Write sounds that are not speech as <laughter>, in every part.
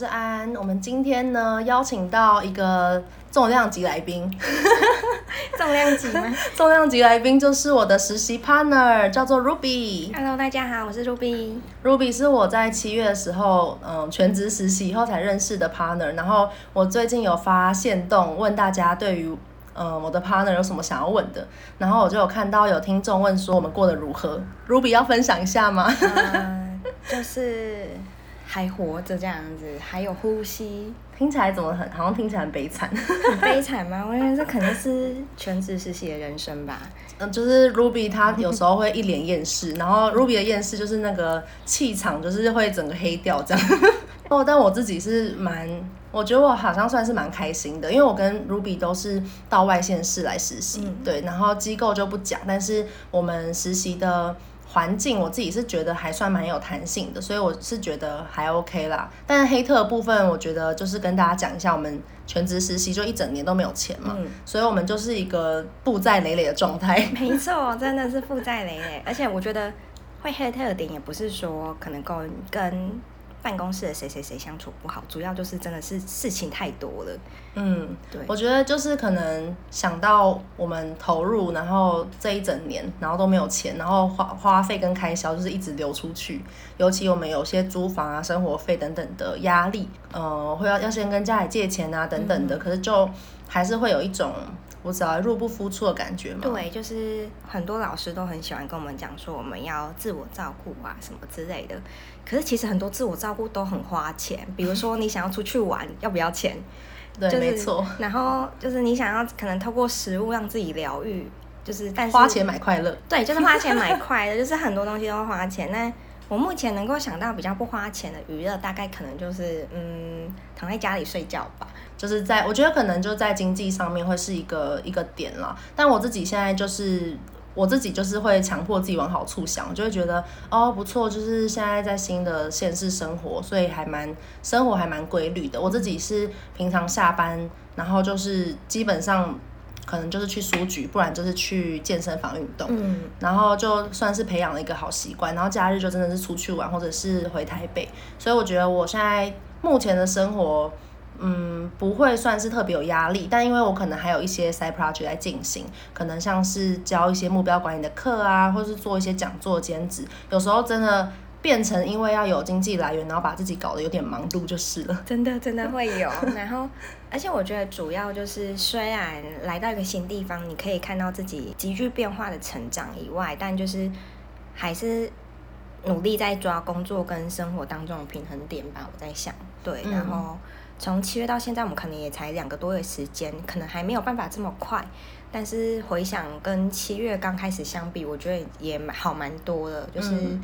是安。我们今天呢邀请到一个重量级来宾。<laughs> 重量级吗？<laughs> 重量级来宾就是我的实习 partner，叫做 Ruby。Hello，大家好，我是 Ruby。Ruby 是我在七月的时候，嗯，全职实习以后才认识的 partner。然后我最近有发现动问大家对于。嗯，我的 partner 有什么想要问的？然后我就有看到有听众问说我们过得如何？Ruby 要分享一下吗？嗯，就是还活着这样子，还有呼吸，听起来怎么很好像听起来很悲惨？很 <laughs> 悲惨吗？我觉得这可能是全职实习的人生吧。嗯，就是 Ruby 他有时候会一脸厌世，然后 Ruby 的厌世就是那个气场就是会整个黑掉这样。<laughs> 哦，但我自己是蛮。我觉得我好像算是蛮开心的，因为我跟 Ruby 都是到外县市来实习，嗯、对，然后机构就不讲，但是我们实习的环境，我自己是觉得还算蛮有弹性的，所以我是觉得还 OK 啦。但是黑特的部分，我觉得就是跟大家讲一下，我们全职实习就一整年都没有钱嘛，嗯、所以我们就是一个负债累累的状态。<laughs> 没错，真的是负债累累，而且我觉得会黑特的点也不是说可能跟跟。办公室的谁谁谁相处不好，主要就是真的是事情太多了。嗯，对，我觉得就是可能想到我们投入，然后这一整年，然后都没有钱，然后花花费跟开销就是一直流出去。尤其我们有些租房啊、生活费等等的压力，呃，会要要先跟家里借钱啊等等的，嗯、可是就还是会有一种。我只要入不敷出的感觉嘛。对，就是很多老师都很喜欢跟我们讲说，我们要自我照顾啊，什么之类的。可是其实很多自我照顾都很花钱，比如说你想要出去玩，要不要钱？<laughs> 对，就是、没错。然后就是你想要可能透过食物让自己疗愈，就是但是花钱买快乐。对，就是花钱买快乐，就是很多东西都花钱。那我目前能够想到比较不花钱的娱乐，大概可能就是嗯，躺在家里睡觉吧。就是在我觉得可能就在经济上面会是一个一个点了。但我自己现在就是我自己就是会强迫自己往好处想，就会觉得哦不错，就是现在在新的现实生活，所以还蛮生活还蛮规律的。我自己是平常下班，然后就是基本上。可能就是去书局，不然就是去健身房运动，嗯，然后就算是培养了一个好习惯，然后假日就真的是出去玩，或者是回台北，所以我觉得我现在目前的生活，嗯，不会算是特别有压力，但因为我可能还有一些 side project 在进行，可能像是教一些目标管理的课啊，或是做一些讲座兼职，有时候真的。变成因为要有经济来源，然后把自己搞得有点忙碌就是了。真的真的会有，<laughs> 然后而且我觉得主要就是，虽然来到一个新地方，你可以看到自己急剧变化的成长以外，但就是还是努力在抓工作跟生活当中的平衡点吧。我在想，对，然后从七月到现在，我们可能也才两个多月时间，可能还没有办法这么快，但是回想跟七月刚开始相比，我觉得也好蛮多的，就是。嗯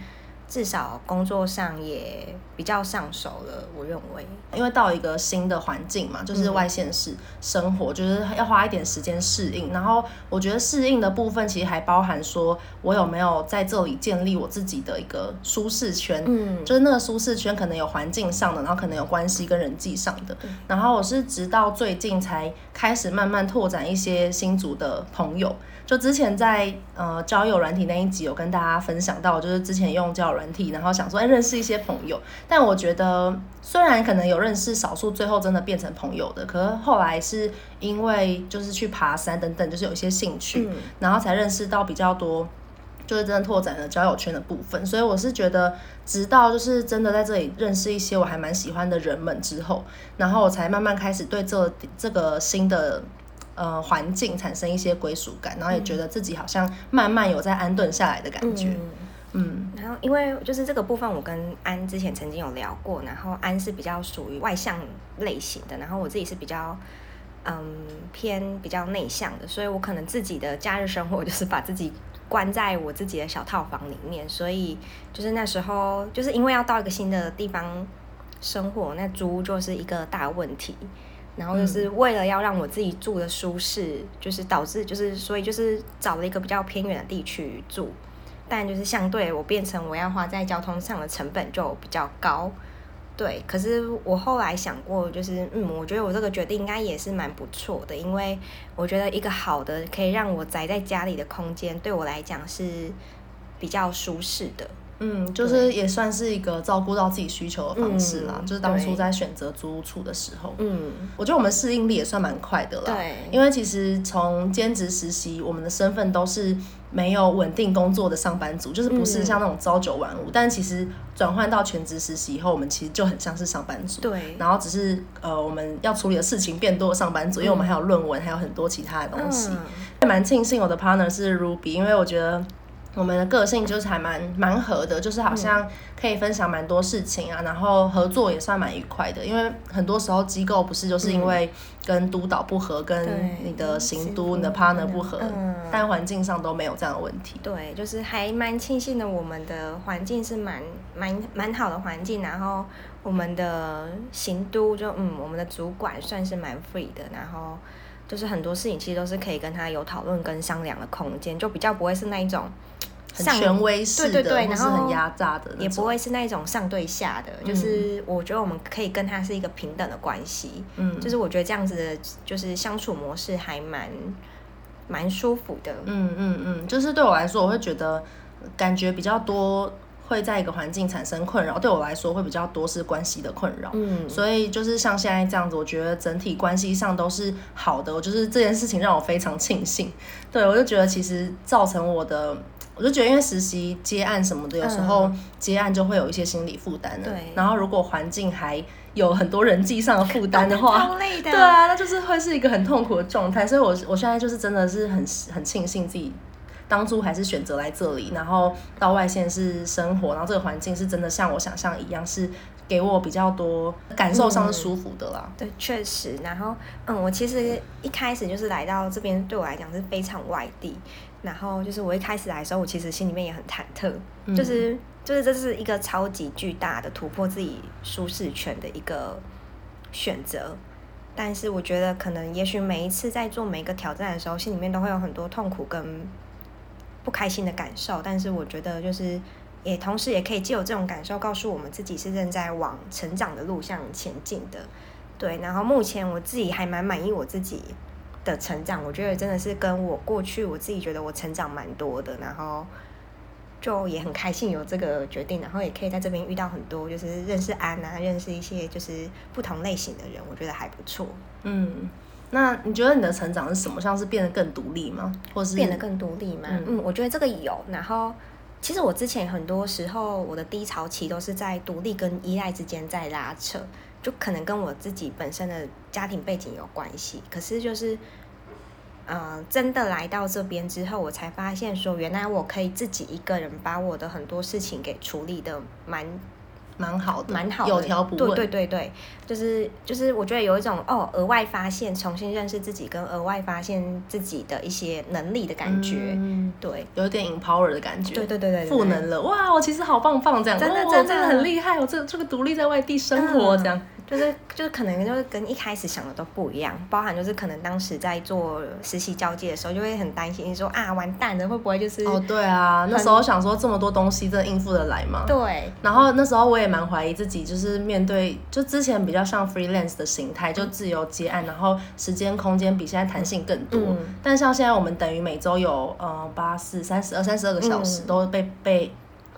至少工作上也比较上手了，我认为。因为到一个新的环境嘛，就是外县市生活，嗯、就是要花一点时间适应。然后我觉得适应的部分其实还包含说，我有没有在这里建立我自己的一个舒适圈。嗯，就是那个舒适圈可能有环境上的，然后可能有关系跟人际上的。嗯、然后我是直到最近才开始慢慢拓展一些新组的朋友。就之前在呃交友软体那一集有跟大家分享到，就是之前用交友软体，然后想说哎认识一些朋友，但我觉得虽然可能有认识少数，最后真的变成朋友的，可是后来是因为就是去爬山等等，就是有一些兴趣，嗯、然后才认识到比较多，就是真的拓展了交友圈的部分。所以我是觉得，直到就是真的在这里认识一些我还蛮喜欢的人们之后，然后我才慢慢开始对这这个新的。呃，环境产生一些归属感，然后也觉得自己好像慢慢有在安顿下来的感觉。嗯，然后因为就是这个部分，我跟安之前曾经有聊过，然后安是比较属于外向类型的，然后我自己是比较嗯偏比较内向的，所以我可能自己的假日生活就是把自己关在我自己的小套房里面，所以就是那时候就是因为要到一个新的地方生活，那租就是一个大问题。然后就是为了要让我自己住的舒适，就是导致就是所以就是找了一个比较偏远的地区住，但就是相对我变成我要花在交通上的成本就比较高。对，可是我后来想过，就是嗯，我觉得我这个决定应该也是蛮不错的，因为我觉得一个好的可以让我宅在家里的空间，对我来讲是比较舒适的。嗯，就是也算是一个照顾到自己需求的方式啦。嗯、就是当初在选择租屋处的时候，嗯，我觉得我们适应力也算蛮快的啦。对，因为其实从兼职实习，我们的身份都是没有稳定工作的上班族，就是不是像那种朝九晚五。嗯、但其实转换到全职实习以后，我们其实就很像是上班族。对，然后只是呃，我们要处理的事情变多的上班族，嗯、因为我们还有论文，还有很多其他的东西。嗯、蛮庆幸我的 partner 是 Ruby，因为我觉得。我们的个性就是还蛮蛮合的，就是好像可以分享蛮多事情啊，嗯、然后合作也算蛮愉快的。因为很多时候机构不是就是因为跟督导不合，嗯、跟你的行督、你的 partner 不合，嗯、但环境上都没有这样的问题。对，就是还蛮庆幸的，我们的环境是蛮蛮蛮好的环境，然后我们的行督就嗯，我们的主管算是蛮 free 的，然后就是很多事情其实都是可以跟他有讨论跟商量的空间，就比较不会是那一种。很权威式的，对对对，然后很压榨的，也不会是那种上对下的，嗯、就是我觉得我们可以跟他是一个平等的关系，嗯，就是我觉得这样子的，就是相处模式还蛮蛮舒服的，嗯嗯嗯，就是对我来说，我会觉得感觉比较多会在一个环境产生困扰，对我来说会比较多是关系的困扰，嗯，所以就是像现在这样子，我觉得整体关系上都是好的，我就是这件事情让我非常庆幸，对我就觉得其实造成我的。我就觉得，因为实习接案什么的，有时候接案就会有一些心理负担的。对。然后，如果环境还有很多人际上的负担的话，超累的。对啊，那就是会是一个很痛苦的状态。所以我，我我现在就是真的是很很庆幸自己当初还是选择来这里，然后到外县市生活，然后这个环境是真的像我想象一样，是给我比较多感受上是舒服的啦。嗯、对，确实。然后，嗯，我其实一开始就是来到这边，对我来讲是非常外地。然后就是我一开始来的时候，我其实心里面也很忐忑，嗯、就是就是这是一个超级巨大的突破自己舒适圈的一个选择。但是我觉得可能也许每一次在做每一个挑战的时候，心里面都会有很多痛苦跟不开心的感受。但是我觉得就是也同时也可以借由这种感受，告诉我们自己是正在往成长的路上前进的。对，然后目前我自己还蛮满意我自己的成长，我觉得真的是跟我过去我自己觉得我成长蛮多的，然后就也很开心有这个决定，然后也可以在这边遇到很多就是认识安啊，认识一些就是不同类型的人，我觉得还不错。嗯，那你觉得你的成长是什么？像是变得更独立吗？或是变得更独立吗？嗯，嗯，我觉得这个有。然后其实我之前很多时候我的低潮期都是在独立跟依赖之间在拉扯。就可能跟我自己本身的家庭背景有关系，可是就是，呃，真的来到这边之后，我才发现说，原来我可以自己一个人把我的很多事情给处理的蛮蛮好的，蛮好的，有条不紊。对对对对，就是就是，我觉得有一种哦，额外发现、重新认识自己跟额外发现自己的一些能力的感觉，嗯、对，有点 empower 的感觉，对对对对，赋能了，哇，我其实好棒棒这样，真的真的，哦、真的很厉害，我这这个独立在外地生活这样。嗯就是就是可能就是跟一开始想的都不一样，包含就是可能当时在做实习交接的时候，就会很担心说啊，完蛋了，会不会就是哦对啊，那时候想说这么多东西真的应付得来吗？对。然后那时候我也蛮怀疑自己，就是面对就之前比较像 freelance 的形态，就自由接案，然后时间空间比现在弹性更多。嗯。但像现在我们等于每周有呃八四三十二三十二个小时都被被。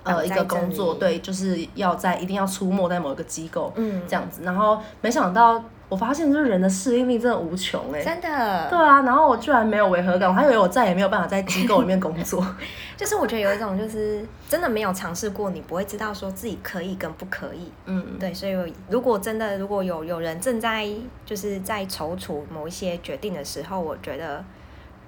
呃，一个工作，对，就是要在一定要出没在某一个机构，嗯，这样子。然后没想到，我发现就是人的适应力真的无穷哎，真的。对啊，然后我居然没有违和感，我还以为我再也没有办法在机构里面工作。<laughs> 就是我觉得有一种，就是真的没有尝试过，你不会知道说自己可以跟不可以。嗯，对。所以如果真的如果有有人正在就是在踌躇某一些决定的时候，我觉得。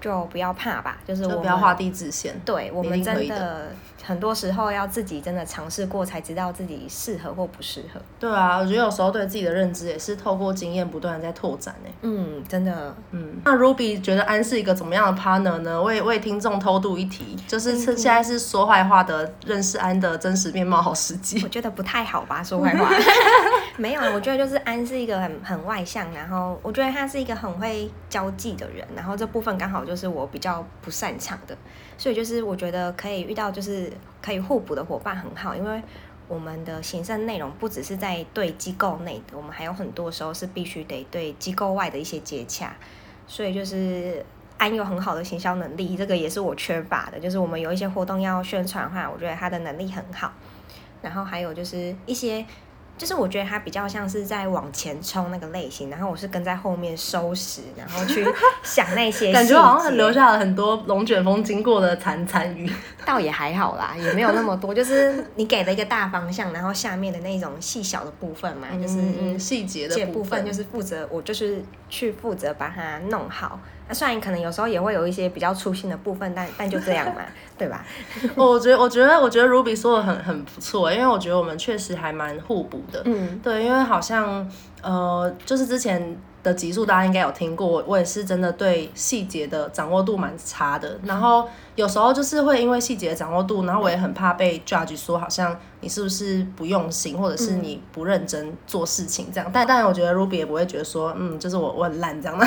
就不要怕吧，就是不要画地自限。对，我们真的，的很多时候要自己真的尝试过，才知道自己适合或不适合。对啊，我觉得有时候对自己的认知也是透过经验不断的在拓展诶。嗯，真的。嗯，那 Ruby 觉得安是一个怎么样的 partner 呢？为为听众偷渡一题，就是现在是说坏话的认识安的真实面貌好时机。<laughs> 我觉得不太好吧，<laughs> 说坏话。没有，我觉得就是安是一个很很外向，然后我觉得他是一个很会交际的人，然后这部分刚好就是我比较不擅长的，所以就是我觉得可以遇到就是可以互补的伙伴很好，因为我们的行政内容不只是在对机构内的，我们还有很多时候是必须得对机构外的一些接洽，所以就是安有很好的行销能力，这个也是我缺乏的，就是我们有一些活动要宣传的话，我觉得他的能力很好，然后还有就是一些。就是我觉得他比较像是在往前冲那个类型，然后我是跟在后面收拾，然后去 <laughs> 想那些感觉好像留下了很多龙卷风经过的残残余。倒也还好啦，也没有那么多，就是你给了一个大方向，然后下面的那种细小的部分嘛，就是细节的部分，就是负责我就是去负责把它弄好。那虽然可能有时候也会有一些比较粗心的部分，但但就这样嘛，<laughs> 对吧？我觉得我觉得我觉得 Ruby 说的很很不错，因为我觉得我们确实还蛮互补的。嗯，对，因为好像呃，就是之前的集数大家应该有听过，我也是真的对细节的掌握度蛮差的，然后有时候就是会因为细节的掌握度，然后我也很怕被 judge 说好像。你是不是不用心，或者是你不认真做事情这样？嗯、但但我觉得 Ruby 也不会觉得说，嗯，就是我我很烂这样的。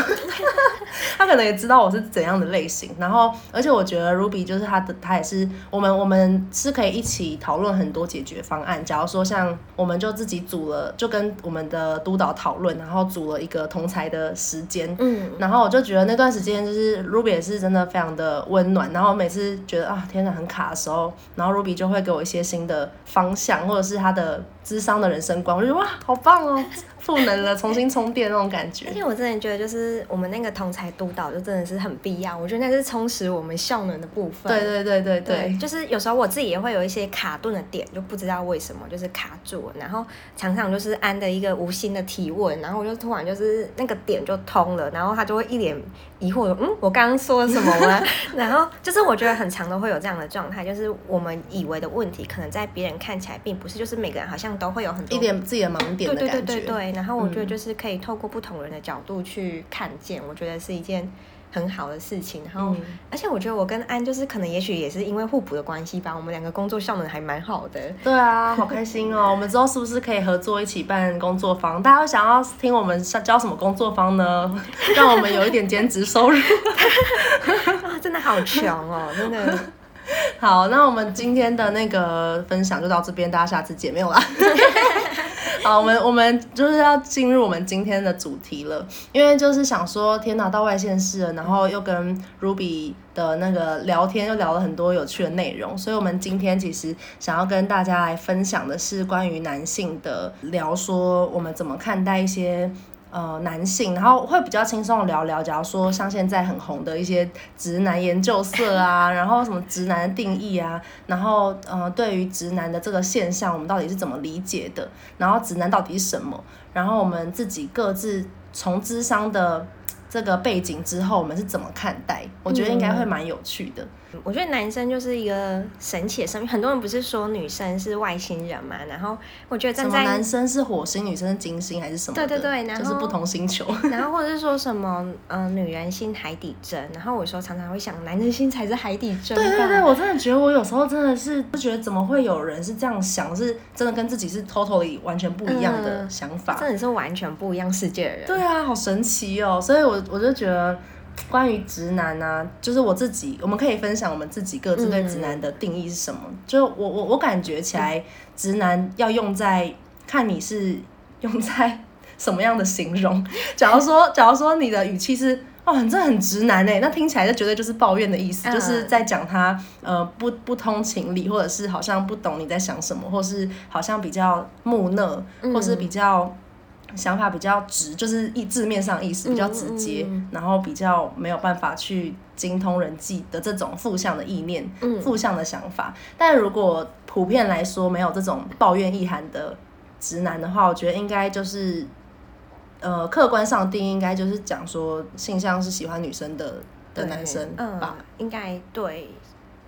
<laughs> 他可能也知道我是怎样的类型。然后，而且我觉得 Ruby 就是他的，他也是我们我们是可以一起讨论很多解决方案。假如说像我们就自己组了，就跟我们的督导讨论，然后组了一个同才的时间。嗯。然后我就觉得那段时间就是 Ruby 也是真的非常的温暖。然后每每次觉得啊天哪很卡的时候，然后 Ruby 就会给我一些新的。方向，或者是他的咨商的人生观，我就觉得哇，好棒哦，赋能了，<laughs> 重新充电那种感觉。而且我真的觉得，就是我们那个同才督导，就真的是很必要。我觉得那是充实我们效能的部分。对对对对对，对，就是有时候我自己也会有一些卡顿的点，就不知道为什么就是卡住了，然后常常就是安的一个无心的提问，然后我就突然就是那个点就通了，然后他就会一脸疑惑的，嗯，我刚刚说了什么吗？<laughs> 然后就是我觉得很常都会有这样的状态，就是我们以为的问题，可能在别人看起来并不是，就是每个人好像都会有很多一点自己的盲点的感觉。对对对对对，然后我觉得就是可以透过不同人的角度去看见，嗯、我觉得是一件很好的事情。然后，嗯、而且我觉得我跟安就是可能也许也是因为互补的关系吧，我们两个工作效能还蛮好的。对啊，好开心哦！<laughs> 我们之后是不是可以合作一起办工作坊？大家会想要听我们教什么工作坊呢？<laughs> 让我们有一点兼职收入。<laughs> 啊，真的好穷哦，真的。<laughs> 好，那我们今天的那个分享就到这边，大家下次见，没有啦。<laughs> 好，我们我们就是要进入我们今天的主题了，因为就是想说，天哪，到外县市了，然后又跟 Ruby 的那个聊天，又聊了很多有趣的内容，所以我们今天其实想要跟大家来分享的是关于男性的，聊说我们怎么看待一些。呃，男性，然后会比较轻松的聊聊，假如说像现在很红的一些直男研究社啊，<laughs> 然后什么直男定义啊，然后呃，对于直男的这个现象，我们到底是怎么理解的？然后直男到底是什么？然后我们自己各自从智商的这个背景之后，我们是怎么看待？我觉得应该会蛮有趣的。我觉得男生就是一个神奇的生命，很多人不是说女生是外星人嘛？然后我觉得站在男生是火星，女生是金星还是什么？对对对，然后就是不同星球。<laughs> 然后或者是说什么，嗯、呃，女人心海底针。然后我有时候常常会想，男人心才是海底针。对对对，我真的觉得我有时候真的是不觉得怎么会有人是这样想，是真的跟自己是 totally 完全不一样的想法，嗯、真的是完全不一样世界的人。对啊，好神奇哦！所以我我就觉得。关于直男啊，就是我自己，我们可以分享我们自己各自对直男的定义是什么。嗯、就我我我感觉起来，直男要用在看你是用在什么样的形容。<laughs> 假如说，假如说你的语气是哦，你这很直男哎，那听起来就绝对就是抱怨的意思，嗯、就是在讲他呃不不通情理，或者是好像不懂你在想什么，或是好像比较木讷，或是比较。想法比较直，就是意字面上意思比较直接，嗯嗯嗯、然后比较没有办法去精通人际的这种负向的意念、负、嗯、向的想法。但如果普遍来说没有这种抱怨意涵的直男的话，我觉得应该就是，呃，客观上定义应该就是讲说性向是喜欢女生的的男生吧？嗯、应该对，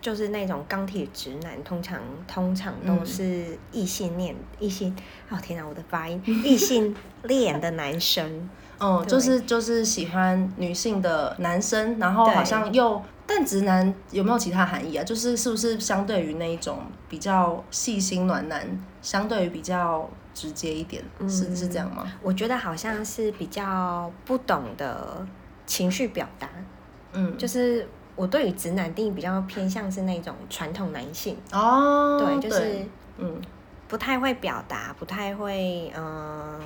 就是那种钢铁直男，通常通常都是异性恋，异、嗯、性哦天哪，我的发音，<laughs> 异性恋的男生。<laughs> 嗯，就是就是喜欢女性的男生，然后好像又，但直男有没有其他含义啊？就是是不是相对于那一种比较细心暖男，相对于比较直接一点，嗯、是是这样吗？我觉得好像是比较不懂得情绪表达，嗯，就是我对于直男定义比较偏向是那种传统男性哦，对，就是嗯，不太会表达，不太会嗯。呃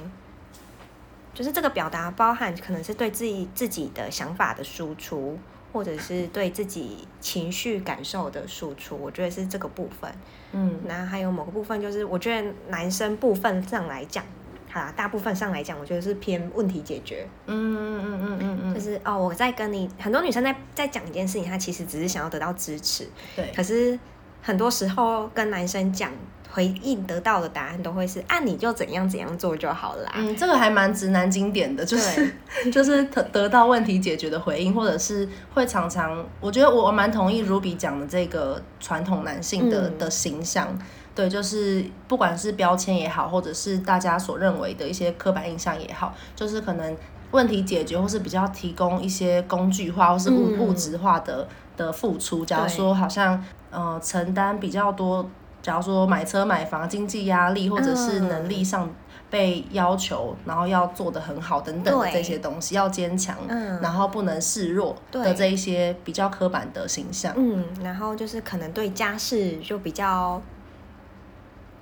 就是这个表达包含可能是对自己自己的想法的输出，或者是对自己情绪感受的输出，我觉得是这个部分。嗯，那还有某个部分就是，我觉得男生部分上来讲，好啦，大部分上来讲，我觉得是偏问题解决。嗯嗯嗯嗯嗯嗯，就是哦，我在跟你很多女生在在讲一件事情，她其实只是想要得到支持。对，可是很多时候跟男生讲。回应得到的答案都会是按、啊、你就怎样怎样做就好了。嗯，这个还蛮直男经典的，就是 <laughs> 就是得得到问题解决的回应，或者是会常常，我觉得我蛮同意 Ruby 讲的这个传统男性的、嗯、的形象，对，就是不管是标签也好，或者是大家所认为的一些刻板印象也好，就是可能问题解决或是比较提供一些工具化或是物物质化的、嗯、的付出，假如说好像呃承担比较多。假如说买车买房，经济压力或者是能力上被要求，然后要做的很好等等的这些东西，要坚强，然后不能示弱的这一些比较刻板的形象。嗯，然后就是可能对家事就比较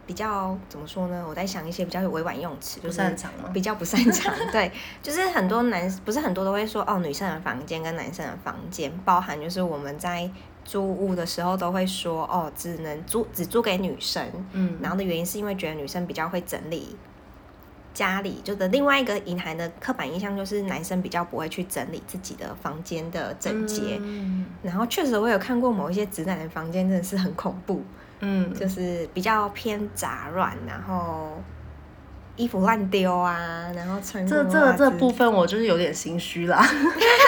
比较怎么说呢？我在想一些比较有委婉用词，就是比较不擅长。<laughs> 对，就是很多男不是很多都会说哦，女生的房间跟男生的房间包含就是我们在。租屋的时候都会说哦，只能租只租给女生，嗯，然后的原因是因为觉得女生比较会整理家里，就的另外一个隐含的刻板印象就是男生比较不会去整理自己的房间的整洁，嗯，然后确实我有看过某一些直男的房间真的是很恐怖，嗯，就是比较偏杂乱，然后。衣服乱丢啊，然后穿这这这部分我就是有点心虚啦。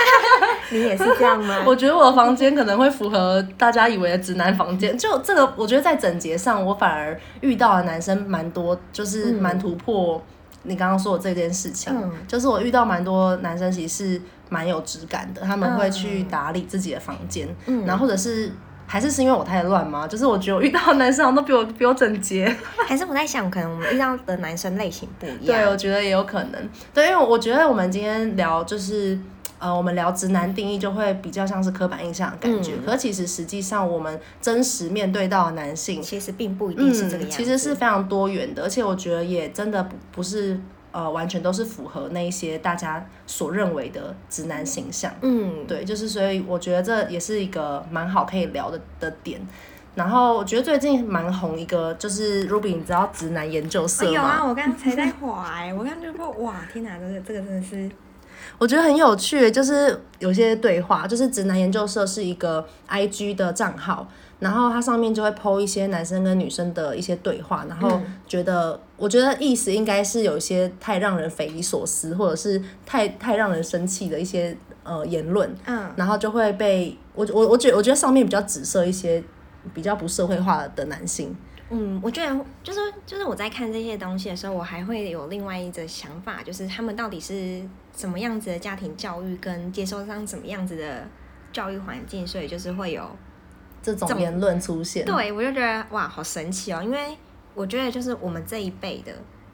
<laughs> 你也是这样吗？<laughs> 我觉得我的房间可能会符合大家以为的直男房间。就这个，我觉得在整洁上，我反而遇到的男生蛮多，就是蛮突破你刚刚说的这件事情。嗯、就是我遇到蛮多男生，其实是蛮有质感的，他们会去打理自己的房间，嗯、然后或者是。还是是因为我太乱吗？就是我觉得我遇到的男生好像都比我比我整洁。<laughs> 还是我在想，可能我们遇到的男生类型不一样。对，我觉得也有可能。对，因为我觉得我们今天聊就是呃，我们聊直男定义就会比较像是刻板印象的感觉。嗯、可其实实际上我们真实面对到的男性，其实并不一定是这个样子。嗯、其实是非常多元的，而且我觉得也真的不不是。呃，完全都是符合那一些大家所认为的直男形象。嗯，对，就是所以我觉得这也是一个蛮好可以聊的的点。然后我觉得最近蛮红一个，就是 Ruby，你知道直男研究社吗？有啊，我刚才在 <laughs> 滑，欸，我刚刚就说哇，天哪，这个这个真的是，我觉得很有趣，就是有些对话，就是直男研究社是一个 IG 的账号。然后它上面就会 po 一些男生跟女生的一些对话，然后觉得，嗯、我觉得意思应该是有一些太让人匪夷所思，或者是太太让人生气的一些呃言论，嗯，然后就会被我我我觉得我觉得上面比较指涉一些比较不社会化的男性，嗯，我觉得就是就是我在看这些东西的时候，我还会有另外一个想法，就是他们到底是什么样子的家庭教育，跟接受上什么样子的教育环境，所以就是会有。这种言论出现，对，我就觉得哇，好神奇哦！因为我觉得就是我们这一辈的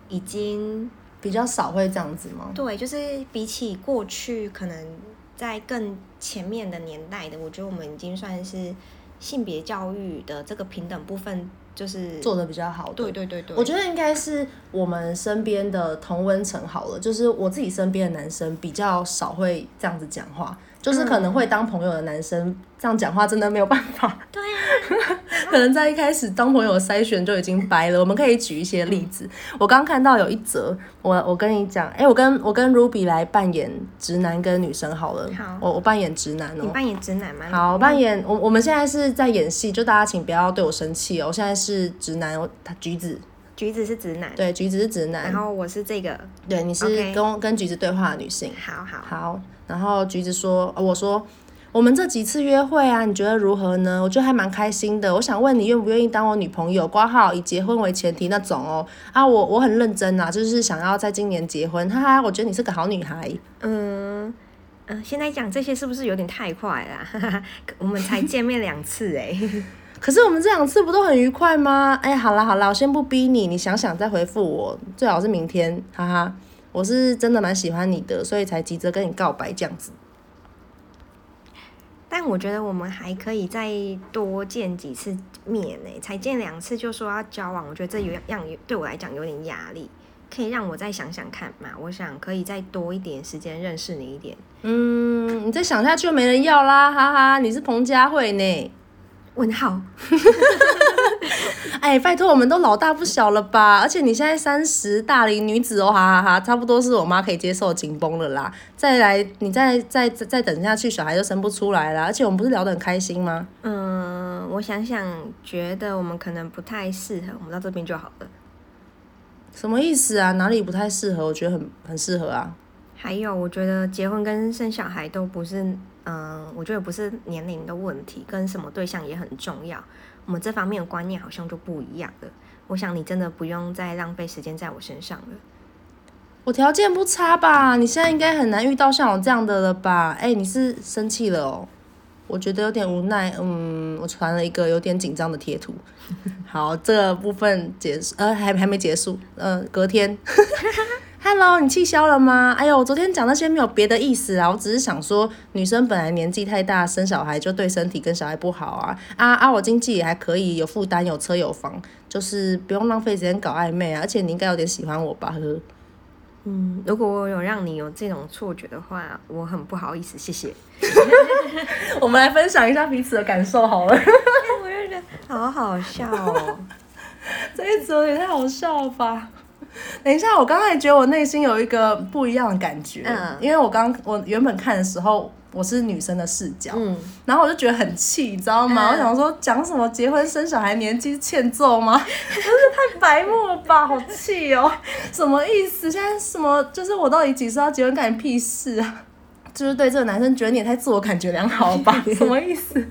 已经比较少会这样子吗？对，就是比起过去可能在更前面的年代的，我觉得我们已经算是性别教育的这个平等部分就是做的比较好的。对对对对，我觉得应该是我们身边的同温层好了，就是我自己身边的男生比较少会这样子讲话。就是可能会当朋友的男生这样讲话真的没有办法。<laughs> 对啊，可能在一开始当朋友筛选就已经掰了。我们可以举一些例子。我刚看到有一则，我我跟你讲，哎、欸，我跟我跟 Ruby 来扮演直男跟女生好了。好，我我扮演直男哦、喔。你扮演直男吗？好，我扮演我我们现在是在演戏，就大家请不要对我生气哦、喔。我现在是直男，他橘子，橘子是直男，对，橘子是直男。然后我是这个，对，你是跟 Okay. 跟橘子对话的女性。好好好。然后橘子说：“我说，我们这几次约会啊，你觉得如何呢？我觉得还蛮开心的。我想问你愿不愿意当我女朋友？挂号以结婚为前提那种哦。啊，我我很认真啊，就是想要在今年结婚。哈哈，我觉得你是个好女孩。嗯嗯，现在讲这些是不是有点太快了？哈哈，我们才见面两次哎。<laughs> 可是我们这两次不都很愉快吗？哎，好啦好啦，我先不逼你，你想想再回复我，最好是明天，哈哈。我是真的蛮喜欢你的，所以才急着跟你告白这样子。但我觉得我们还可以再多见几次面呢，才见两次就说要交往，我觉得这有样对我来讲有点压力。可以让我再想想看嘛？我想可以再多一点时间认识你一点。嗯，你再想下去就没人要啦，哈哈！你是彭佳慧呢？问号。<laughs> 哎，拜托，我们都老大不小了吧？而且你现在三十大龄女子哦，哈哈哈，差不多是我妈可以接受紧绷了啦。再来，你再再再再等下去，小孩就生不出来了。而且我们不是聊得很开心吗？嗯，我想想，觉得我们可能不太适合，我们到这边就好了。什么意思啊？哪里不太适合？我觉得很很适合啊。还有，我觉得结婚跟生小孩都不是，嗯，我觉得不是年龄的问题，跟什么对象也很重要。我们这方面的观念好像就不一样了。我想你真的不用再浪费时间在我身上了。我条件不差吧？你现在应该很难遇到像我这样的了吧？哎，你是生气了哦？我觉得有点无奈。嗯，我传了一个有点紧张的贴图。<laughs> 好，这部分结束，呃，还还没结束。呃，隔天。<laughs> Hello，你气消了吗？哎呦，我昨天讲那些没有别的意思啊，我只是想说，女生本来年纪太大，生小孩就对身体跟小孩不好啊。啊啊，我经济也还可以，有负担，有车有房，就是不用浪费时间搞暧昧啊。而且你应该有点喜欢我吧？呵呵。嗯，如果我有让你有这种错觉的话，我很不好意思，谢谢。<laughs> 我们来分享一下彼此的感受好了。<laughs> 我就觉得好好笑哦，<laughs> 这一组也太好笑了吧。<laughs> 等一下，我刚才觉得我内心有一个不一样的感觉，嗯，因为我刚我原本看的时候，我是女生的视角，嗯，然后我就觉得很气，你知道吗？嗯、我想说讲什么结婚生小孩年纪欠揍吗？<laughs> 真是太白目了吧，好气哦！什么意思？现在什么就是我到底几岁要结婚，干你屁事啊？就是对这个男生觉得你也太自我感觉良好了吧？<laughs> 什么意思？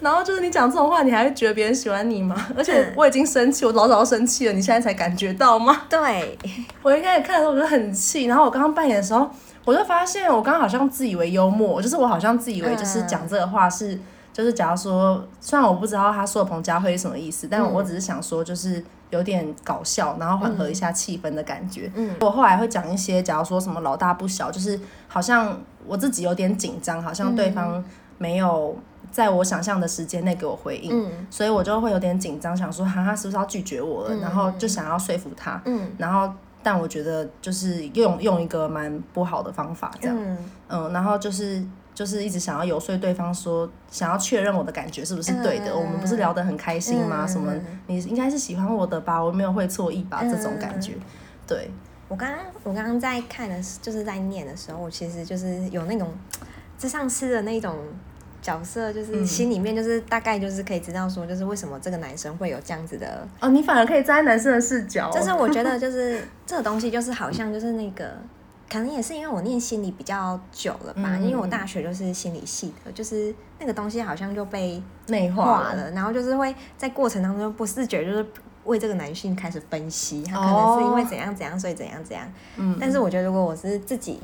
然后就是你讲这种话，你还会觉得别人喜欢你吗？而且我已经生气，我老早就生气了，你现在才感觉到吗？对，我一开始看的时候我就很气，然后我刚刚扮演的时候，我就发现我刚刚好像自以为幽默，就是我好像自以为就是讲这个话是，就是假如说，虽然我不知道他说的彭佳慧是什么意思，但我只是想说就是。有点搞笑，然后缓和一下气氛的感觉。嗯，我后来会讲一些，假如说什么老大不小，就是好像我自己有点紧张，好像对方没有在我想象的时间内给我回应，嗯，所以我就会有点紧张，想说哈哈，是不是要拒绝我了？然后就想要说服他，嗯，然后但我觉得就是用用一个蛮不好的方法，这样，嗯，然后就是。就是一直想要游说对方说，想要确认我的感觉是不是对的。嗯、我们不是聊得很开心吗？嗯、什么？你应该是喜欢我的吧？我没有会错意吧？嗯、这种感觉。对，我刚刚我刚刚在看的，就是在念的时候，我其实就是有那种咨商师的那种角色，就是心里面就是大概就是可以知道说，就是为什么这个男生会有这样子的。哦，你反而可以站在男生的视角。就是我觉得就是这个东西就是好像就是那个。可能也是因为我念心理比较久了吧，嗯、因为我大学就是心理系的，就是那个东西好像就被内化了，然后就是会在过程当中不自觉就是为这个男性开始分析，他可能是因为怎样怎样，所以怎样怎样。嗯，但是我觉得如果我是自己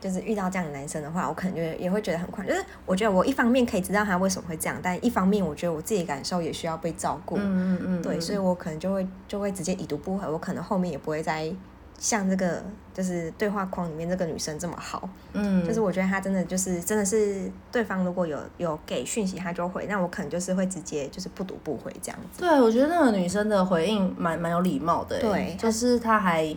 就是遇到这样的男生的话，我可能就也会觉得很快，就是我觉得我一方面可以知道他为什么会这样，但一方面我觉得我自己感受也需要被照顾。嗯嗯嗯，对，所以我可能就会就会直接已读不回，我可能后面也不会再。像这个就是对话框里面这个女生这么好，嗯，就是我觉得她真的就是真的是对方如果有有给讯息，她就回，那我可能就是会直接就是不读不回这样子。对，我觉得那个女生的回应蛮蛮有礼貌的，对，就是她还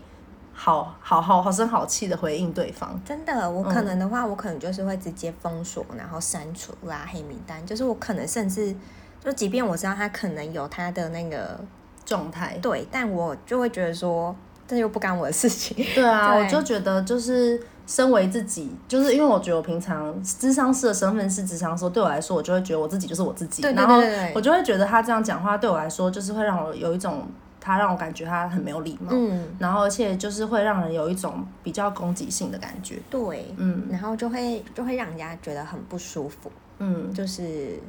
好好好好声好气的回应对方。真的，我可能的话，我可能就是会直接封锁，然后删除拉黑名单，就是我可能甚至就即便我知道她可能有她的那个状态，对，但我就会觉得说。这又不干我的事情。<laughs> 对啊，对我就觉得就是身为自己，就是因为我觉得我平常智商师的身份是智商师，对我来说，我就会觉得我自己就是我自己。然后我就会觉得他这样讲话对我来说，就是会让我有一种他让我感觉他很没有礼貌。嗯。然后而且就是会让人有一种比较攻击性的感觉。对。嗯。然后就会就会让人家觉得很不舒服。嗯，就是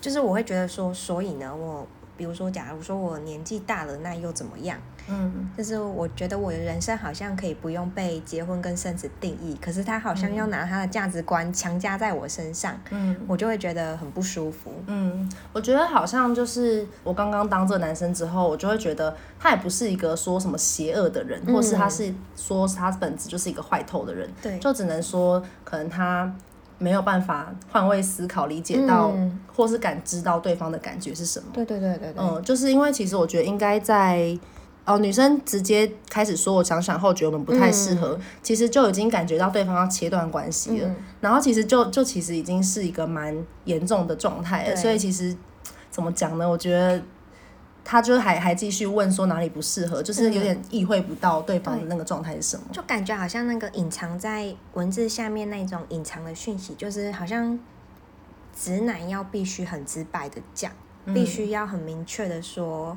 就是我会觉得说，所以呢，我比如说，假如说我年纪大了，那又怎么样？嗯，就是我觉得我的人生好像可以不用被结婚跟生子定义，可是他好像要拿他的价值观强加在我身上，嗯，我就会觉得很不舒服。嗯，我觉得好像就是我刚刚当这个男生之后，我就会觉得他也不是一个说什么邪恶的人，嗯，或是他是说他本质就是一个坏透的人，对，就只能说可能他没有办法换位思考，理解到，嗯，或是感知到对方的感觉是什么。对对对对对，嗯，就是因为其实我觉得应该在。哦，女生直接开始说，我想想后觉得我们不太适合，嗯，其实就已经感觉到对方要切断关系了，嗯，然后其实就就其实已经是一个蛮严重的状态了，所以其实怎么讲呢？我觉得他就还还继续问说哪里不适合，就是有点意会不到对方的那个状态是什么，就感觉好像那个隐藏在文字下面那种隐藏的讯息，就是好像直男要必须很直白的讲，必须要很明确的说。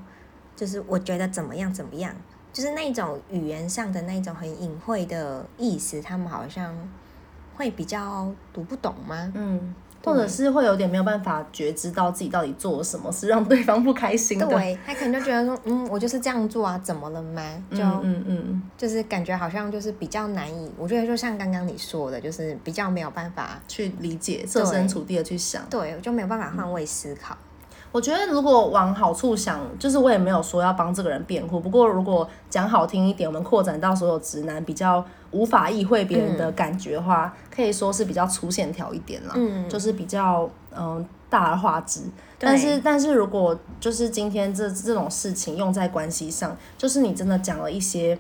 就是我觉得怎么样怎么样，就是那种语言上的那种很隐晦的意思，他们好像会比较读不懂吗？嗯，或者是会有点没有办法觉知到自己到底做了什么是让对方不开心的。对，他可能就觉得说，嗯，我就是这样做啊，怎么了吗？就嗯嗯嗯，就是感觉好像就是比较难以，我觉得就像刚刚你说的，就是比较没有办法去理解，设身处地的去想，对，我就没有办法换位思考。嗯我觉得如果往好处想，就是我也没有说要帮这个人辩护。不过如果讲好听一点，我们扩展到所有直男比较无法意会别人的感觉的话，嗯、可以说是比较粗线条一点啦，嗯，就是比较嗯大而化之。但是但是如果就是今天这这种事情用在关系上，就是你真的讲了一些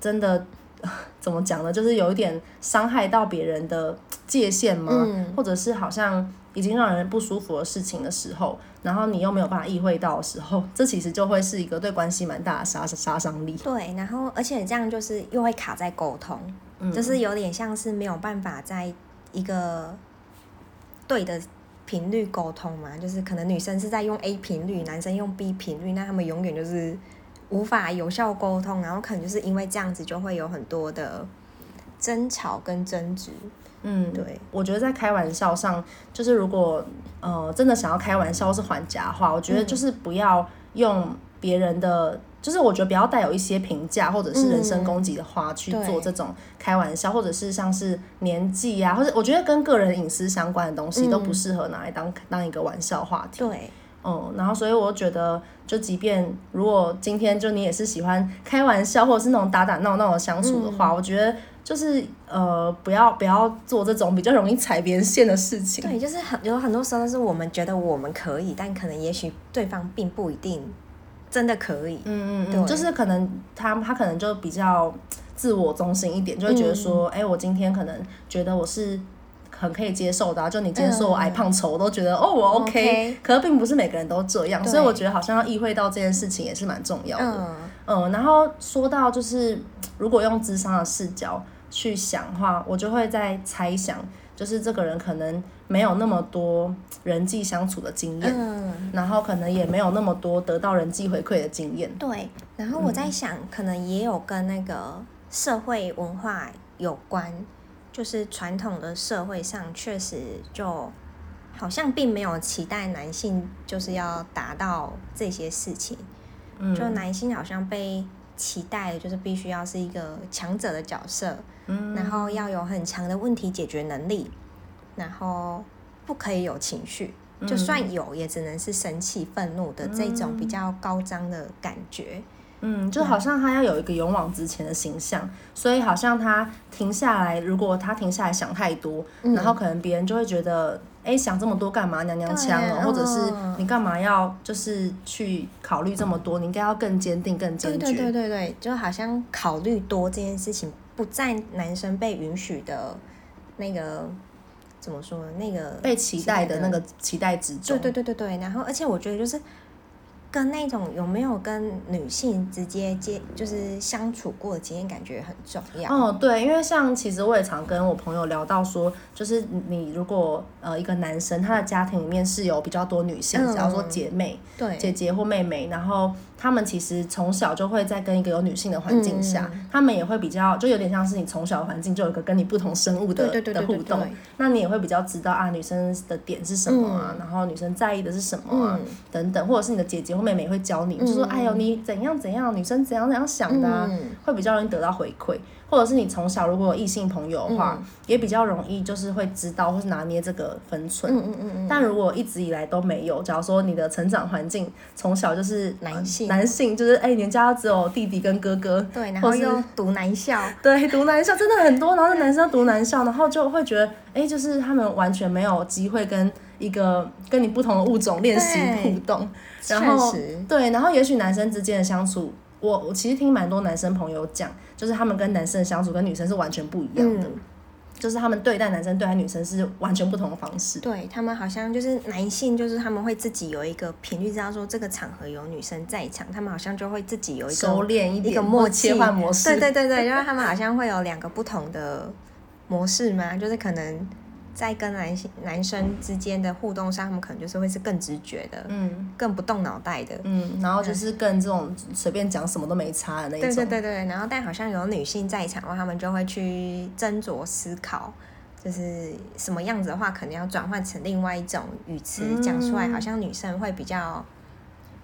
真的 <laughs> 怎么讲呢？就是有一点伤害到别人的界限吗？嗯、或者是好像。已经让人不舒服的事情的时候，然后你又没有办法意会到的时候，这其实就会是一个对关系蛮大的杀杀伤力。对，然后而且这样就是又会卡在沟通，嗯，就是有点像是没有办法在一个对的频率沟通嘛，就是可能女生是在用 A 频率，男生用 B 频率，那他们永远就是无法有效沟通，然后可能就是因为这样子就会有很多的争吵跟争执。嗯，对，我觉得在开玩笑上，就是如果呃真的想要开玩笑是还价话，我觉得就是不要用别人的，嗯、就是我觉得不要带有一些评价或者是人身攻击的话去做这种开玩笑，嗯、或者是像是年纪啊，或者我觉得跟个人隐私相关的东西都不适合拿来当当一个玩笑话题。对，嗯，然后所以我觉得，就即便如果今天就你也是喜欢开玩笑或者是那种打打闹闹的相处的话，嗯、我觉得。就是呃，不要不要做这种比较容易踩别人线的事情。对，就是很有很多时候是我们觉得我们可以，但可能也许对方并不一定真的可以。嗯嗯嗯，就是可能他他可能就比较自我中心一点，就会觉得说，哎、嗯欸，我今天可能觉得我是很可以接受的、啊，就你今天说我矮胖丑，我都觉得、嗯、哦我 OK，, okay 可是并不是每个人都这样，所以我觉得好像要意会到这件事情也是蛮重要的。嗯嗯，然后说到就是如果用智商的视角。去想的话，我就会在猜想，就是这个人可能没有那么多人际相处的经验，嗯，然后可能也没有那么多得到人际回馈的经验。对，然后我在想，嗯，可能也有跟那个社会文化有关，就是传统的社会上确实就好像并没有期待男性就是要达到这些事情，嗯，就男性好像被期待的就是必须要是一个强者的角色。嗯然后要有很强的问题解决能力，然后不可以有情绪，就算有也只能是生气、愤怒的这种比较高张的感觉。嗯，就好像他要有一个勇往直前的形象，所以好像他停下来，如果他停下来想太多，然后可能别人就会觉得，哎，想这么多干嘛？娘娘腔哦，或者是你干嘛要就是去考虑这么多？你应该要更坚定、更坚决。对对对对，就好像考虑多这件事情。不在男生被允许的那个怎么说呢？那个被期待的那个期待值中。对对对对对。然后，而且我觉得就是跟那种有没有跟女性直接接就是相处过的经验，感觉很重要。哦，对，因为像其实我也常跟我朋友聊到说，就是你如果呃一个男生他的家庭里面是有比较多女性，假如说姐妹、对姐姐或妹妹，然后他们其实从小就会在跟一个有女性的环境下，嗯、他们也会比较就有点像是你从小环境就有一个跟你不同生物的的互动，那你也会比较知道啊女生的点是什么啊，嗯、然后女生在意的是什么啊、嗯、等等，或者是你的姐姐或妹妹会教你，就说哎呦你怎样怎样，女生怎样怎样想的、会比较容易得到回馈。或者是你从小如果有异性朋友的话，嗯、也比较容易就是会知道或是拿捏这个分寸。嗯嗯嗯嗯。但如果一直以来都没有，假如说你的成长环境从小就是男性，男性就是哎，你家只有弟弟跟哥哥，对，然后又读男校，<laughs> 对，读男校真的很多，然后男生读男校，然后就会觉得哎，就是他们完全没有机会跟一个跟你不同的物种练习互动，然后对，然后也许男生之间的相处。我我其实听蛮多男生朋友讲，就是他们跟男生的相处跟女生是完全不一样的，嗯、就是他们对待男生对待女生是完全不同的方式。对，他们好像就是男性，就是他们会自己有一个频率，知道说这个场合有女生在场，他们好像就会自己有一个收敛一点一个默契切换模式。对对对对，因为他们好像会有两个不同的模式嘛，就是可能。在跟男性男生之间的互动上，他们可能就是会是更直觉的，嗯，更不动脑袋的，嗯，然后就是更这种随便讲什么都没差的那种。对对对对，然后但好像有女性在场的话，他们就会去斟酌思考，就是什么样子的话，可能要转换成另外一种语词讲出来，好像女生会比较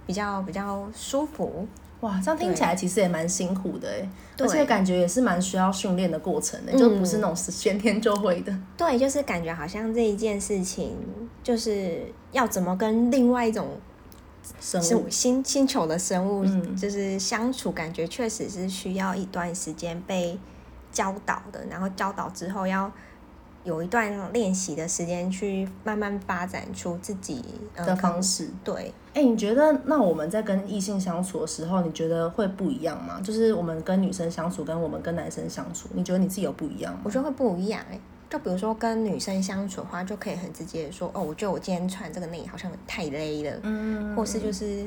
比较比较舒服。哇，这样听起来其实也蛮辛苦的哎，而且感觉也是蛮需要训练的过程的，就不是那种先天就会的。对，就是感觉好像这一件事情，就是要怎么跟另外一种生物、星星球的生物，就是相处，感觉确实是需要一段时间被教导的，然后教导之后要。有一段练习的时间，去慢慢发展出自己的方式。嗯、对，哎、欸，你觉得那我们在跟异性相处的时候，你觉得会不一样吗？就是我们跟女生相处，跟我们跟男生相处，你觉得你自己有不一样吗？我觉得会不一样、欸。哎，就比如说跟女生相处的话，就可以很直接的说，哦，我觉得我今天穿这个内衣好像太勒了，嗯，或是就是。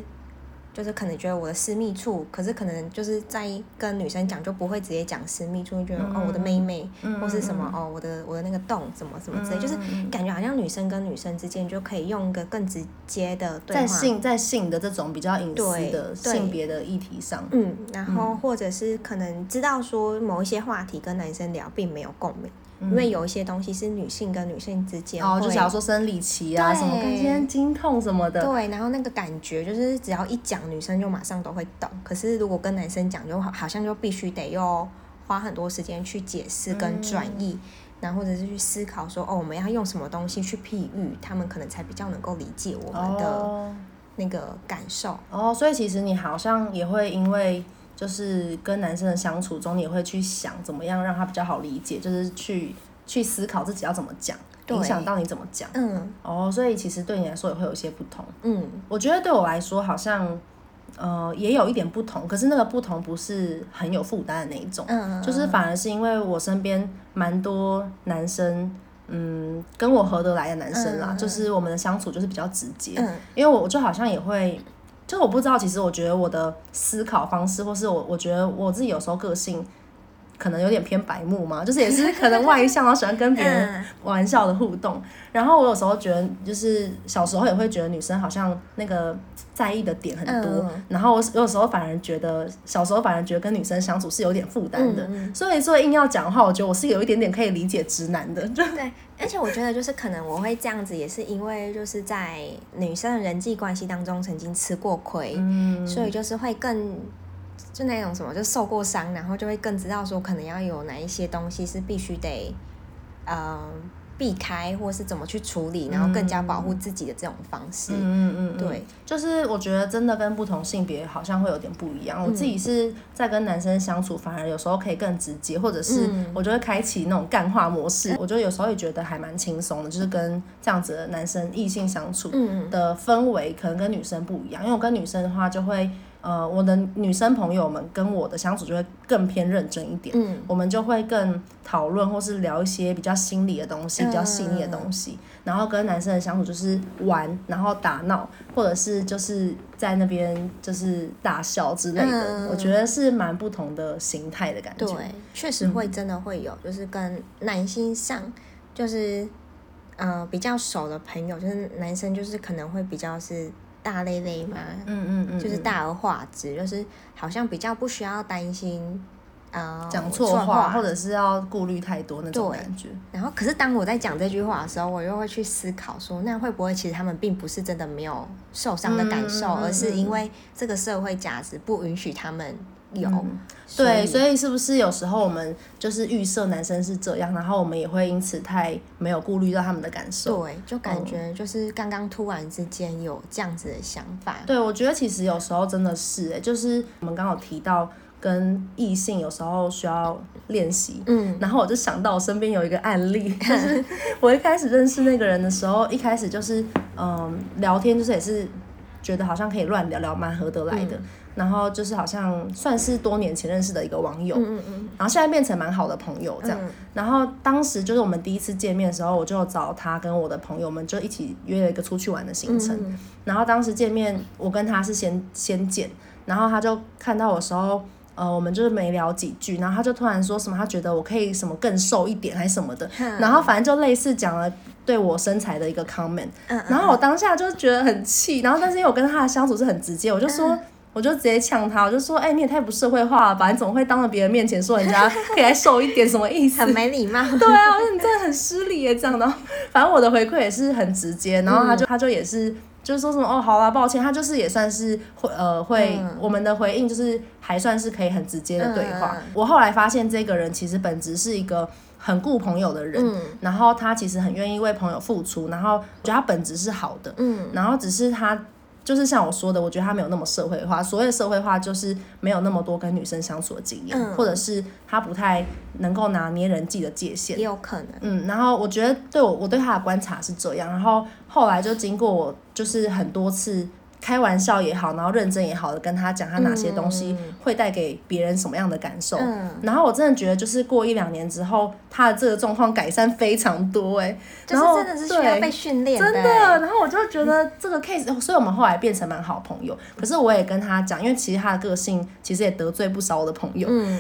就是可能觉得我的私密处，可是可能就是在跟女生讲就不会直接讲私密处，就觉得、嗯、哦我的妹妹，嗯、或是什么哦我的我的那个洞怎么怎么之类，嗯、就是感觉好像女生跟女生之间就可以用一个更直接的对话，在性在性的这种比较隐私的性别的议题上，嗯，然后或者是可能知道说某一些话题跟男生聊并没有共鸣。因为有一些东西是女性跟女性之间哦，就假如说生理期啊，什么今天经痛什么的，对，然后那个感觉就是只要一讲，女生就马上都会懂。可是如果跟男生讲，就好好像就必须得要花很多时间去解释跟转译，嗯、然后或者是去思考说，哦，我们要用什么东西去譬喻，他们可能才比较能够理解我们的那个感受。哦，哦，所以其实你好像也会因为。就是跟男生的相处中，你也会去想怎么样让他比较好理解，就是去去思考自己要怎么讲，影响到你怎么讲。嗯，哦，所以其实对你来说也会有一些不同。嗯，我觉得对我来说好像，呃，也有一点不同，可是那个不同不是很有负担的那一种。嗯，就是反而是因为我身边蛮多男生，嗯，跟我合得来的男生啦，嗯，就是我们的相处就是比较直接。嗯，因为我就好像也会。就我不知道，其实我觉得我的思考方式，或是我我觉得我自己有时候个性。可能有点偏白目嘛，就是也是可能外向，<laughs> 然后喜欢跟别人玩笑的互动。然后我有时候觉得，就是小时候也会觉得女生好像那个在意的点很多。然后我有时候反而觉得，小时候反而觉得跟女生相处是有点负担的。所以说硬要讲的话，我觉得我是有一点点可以理解直男的。对，而且我觉得就是可能我会这样子，也是因为就是在女生的人际关系当中曾经吃过亏，嗯所以就是会更。就那种什么，就受过伤，然后就会更知道说，可能要有哪一些东西是必须得，呃，避开，或是怎么去处理，然后更加保护自己的这种方式。嗯嗯嗯，对，就是我觉得真的跟不同性别好像会有点不一样。嗯、我自己是在跟男生相处，反而有时候可以更直接，或者是我就会开启那种干话模式。嗯、我觉得有时候也觉得还蛮轻松的，就是跟这样子的男生异性相处的氛围，可能跟女生不一样。因为我跟女生的话就会。呃，我的女生朋友们跟我的相处就会更偏认真一点，嗯，我们就会更讨论或是聊一些比较心理的东西，比较细腻的东西。嗯、然后跟男生的相处就是玩，然后打闹，或者是就是在那边就是大笑之类的。嗯、我觉得是蛮不同的形态的感觉。对，确实会真的会有，嗯、就是跟男性上就是。呃，比较熟的朋友，就是男生，就是可能会比较是大咧咧嘛，嗯嗯嗯，嗯就是大而化之，就是好像比较不需要担心，呃，讲错话，话或者是要顾虑太多那种感觉。然后，可是当我在讲这句话的时候，我又会去思考说，那会不会其实他们并不是真的没有受伤的感受，嗯、而是因为这个社会价值不允许他们。有，嗯、对，所以是不是有时候我们就是预设男生是这样，然后我们也会因此太没有顾虑到他们的感受？对，就感觉就是刚刚突然之间有这样子的想法。对，我觉得其实有时候真的是，哎，就是我们刚好提到跟异性有时候需要练习，嗯，然后我就想到我身边有一个案例，<laughs> 就是我一开始认识那个人的时候，一开始就是嗯聊天，就是也是觉得好像可以乱聊聊，蛮合得来的。嗯然后就是好像算是多年前认识的一个网友，嗯嗯，然后现在变成蛮好的朋友这样。嗯、然后当时就是我们第一次见面的时候，我就找他跟我的朋友们就一起约了一个出去玩的行程。嗯、然后当时见面，我跟他是先先见，然后他就看到我时候，呃，我们就是没聊几句，然后他就突然说什么，他觉得我可以什么更瘦一点还是什么的，嗯、然后反正就类似讲了对我身材的一个 comment。嗯、然后我当下就觉得很气，然后但是因为我跟他的相处是很直接，我就说。嗯我就直接呛他，我就说，哎、欸，你也太不社会化了吧？你怎么会当着别人面前说人家 <laughs> 可以来瘦一点？什么意思？很没礼貌。对啊，我说你真的很失礼耶，这样的。反正我的回馈也是很直接，然后他就、嗯、他就也是就是说什么哦，好啦，抱歉。他就是也算是会呃会、嗯、我们的回应就是还算是可以很直接的对话。嗯、我后来发现这个人其实本质是一个很顾朋友的人，嗯、然后他其实很愿意为朋友付出，然后我觉得他本质是好的，嗯，然后只是他。就是像我说的，我觉得他没有那么社会化。所谓的社会化，就是没有那么多跟女生相处的经验，嗯、或者是他不太能够拿捏人际的界限。也有可能。嗯，然后我觉得对我，我对他的观察是这样。然后后来就经过我，就是很多次。开玩笑也好，然后认真也好的跟他讲他哪些东西会带给别人什么样的感受，嗯、然后我真的觉得就是过一两年之后，他的这个状况改善非常多哎，然后真的是需要被训练，真的，然后我就觉得这个 case，、嗯、所以我们后来变成蛮好朋友。可是我也跟他讲，因为其实他的个性其实也得罪不少我的朋友，嗯，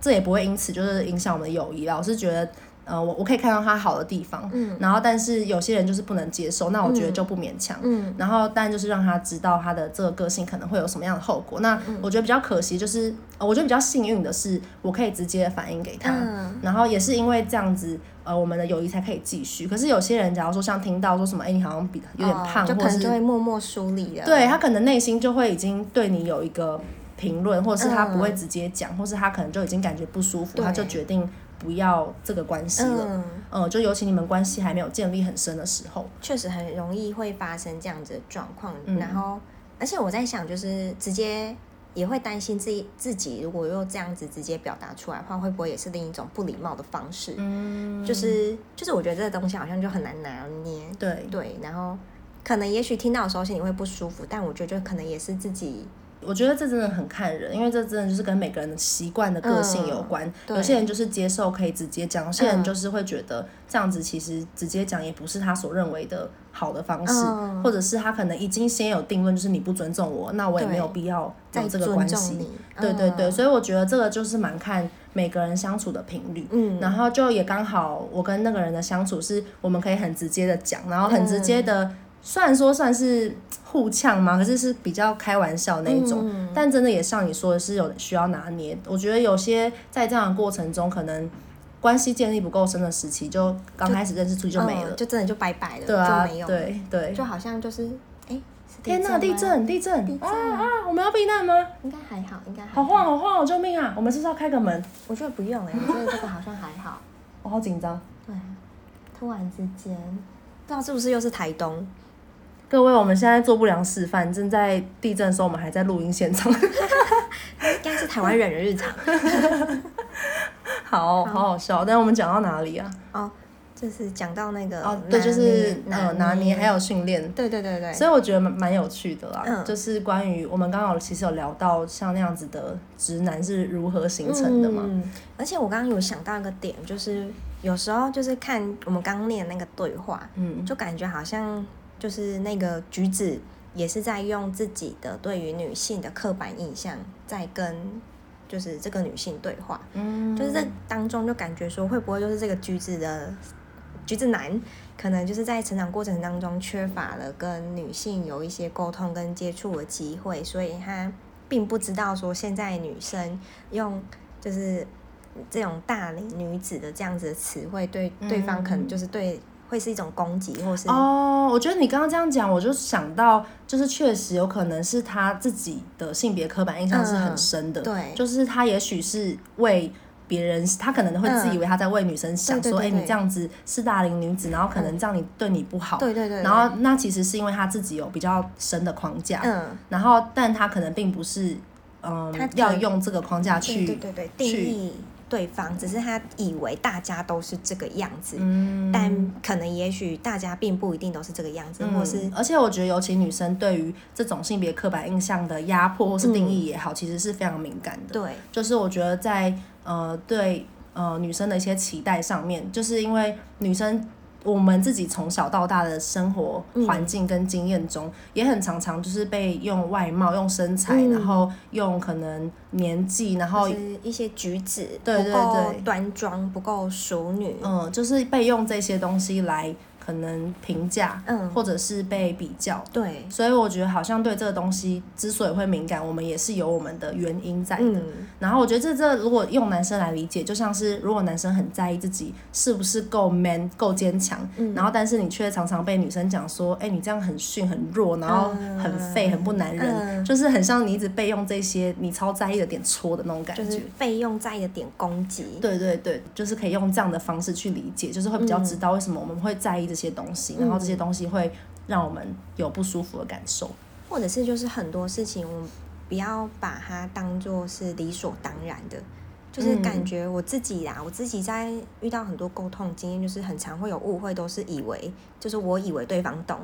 这也不会因此就是影响我们的友谊啦。我是觉得。呃，我我可以看到他好的地方，嗯，然后但是有些人就是不能接受，那我觉得就不勉强，嗯，然后但就是让他知道他的这个个性可能会有什么样的后果。那我觉得比较可惜就是，呃，我觉得比较幸运的是，我可以直接反映给他，嗯，然后也是因为这样子，呃，我们的友谊才可以继续。可是有些人，假如说像听到说什么，哎，你好像比有点胖，就可能就会默默梳理了，对，他可能内心就会已经对你有一个评论，或者是他不会直接讲，或是他可能就已经感觉不舒服，他就决定。不要这个关系了，嗯，嗯，就尤其你们关系还没有建立很深的时候，确实很容易会发生这样子的状况。嗯，然后，而且我在想，就是直接也会担心自己自己，如果又这样子直接表达出来的话，会不会也是另一种不礼貌的方式？嗯，就是就是，我觉得这个东西好像就很难拿捏。对对，然后可能也许听到的时候心里会不舒服，但我觉得就可能也是自己。我觉得这真的很看人，因为这真的就是跟每个人的习惯的个性有关。嗯、有些人就是接受可以直接讲，有些人就是会觉得这样子其实直接讲也不是他所认为的好的方式，嗯、或者是他可能已经先有定论，就是你不尊重我，那我也没有必要有这个关系。对对对，所以我觉得这个就是蛮看每个人相处的频率。嗯，然后就也刚好我跟那个人的相处是我们可以很直接的讲，然后很直接的。虽然说算是互呛嘛，可是是比较开玩笑那一种，嗯、但真的也像你说的是有需要拿捏。我觉得有些在这样的过程中，可能关系建立不够深的时期，就刚开始认识出去就没了，就，嗯、就真的就拜拜了，对啊，就没有，对对，就好像就是哎，天呐，地震地震，地震啊啊！我们要避难吗？应该还好，应该还好。好晃好晃，救命啊！我们是不是要开个门？我觉得不用哎，我觉得这个好像还好。<laughs> 我好紧张。对，突然之间，不知道是不是又是台东。各位，我们现在做不良示范，正在地震的时候，我们还在录音现场。<laughs> 应该是台湾人的日常。<laughs> 好好好笑，但是我们讲到哪里啊？哦，就是讲到那个哦，对，就是拿呃拿捏还有训练，对对对对，所以我觉得蛮蛮有趣的啦。嗯，就是关于我们刚好其实有聊到像那样子的直男是如何形成的嘛。嗯，而且我刚刚有想到一个点，就是有时候就是看我们刚刚念那个对话，嗯，就感觉好像就是那个橘子也是在用自己的对于女性的刻板印象在跟。就是这个女性对话，嗯，就是在当中就感觉说，会不会就是这个橘子的橘子男，可能就是在成长过程当中缺乏了跟女性有一些沟通跟接触的机会，所以他并不知道说现在女生用就是这种大龄女子的这样子的词汇，对对方可能就是对。会是一种攻击，或是哦，我觉得你刚刚这样讲，我就想到，就是确实有可能是他自己的性别刻板印象是很深的，嗯、对，就是他也许是为别人，他可能会自以为他在为女生想，说，哎、嗯欸，你这样子是大龄女子，然后可能这样你对你不好，对对对，然后那其实是因为他自己有比较深的框架，嗯，然后但他可能并不是，嗯，他要用这个框架去，对对对，定义。对方只是他以为大家都是这个样子，嗯、但可能也许大家并不一定都是这个样子，嗯、或是而且我觉得尤其女生对于这种性别刻板印象的压迫或是定义也好，嗯、其实是非常敏感的。对，就是我觉得在呃对呃女生的一些期待上面，就是因为女生。我们自己从小到大的生活环境跟经验中，嗯、也很常常就是被用外貌、用身材，嗯、然后用可能年纪，然后一些举止，对对对，不够端庄，不够淑女，嗯，就是被用这些东西来。可能评价，嗯，或者是被比较，对，所以我觉得好像对这个东西之所以会敏感，我们也是有我们的原因在的。嗯、然后我觉得这这如果用男生来理解，就像是如果男生很在意自己是不是够 man 够坚强，嗯、然后但是你却常常被女生讲说，哎、欸，你这样很逊很弱，然后很废很不男人，嗯、就是很像你一直被用这些你超在意的点戳的那种感觉，就是被用在意的点攻击。对对对，就是可以用这样的方式去理解，就是会比较知道为什么我们会在意这些东西，然后这些东西会让我们有不舒服的感受，或者是就是很多事情，我们不要把它当做是理所当然的，就是感觉我自己呀，我自己在遇到很多沟通经验，就是很常会有误会，都是以为就是我以为对方懂。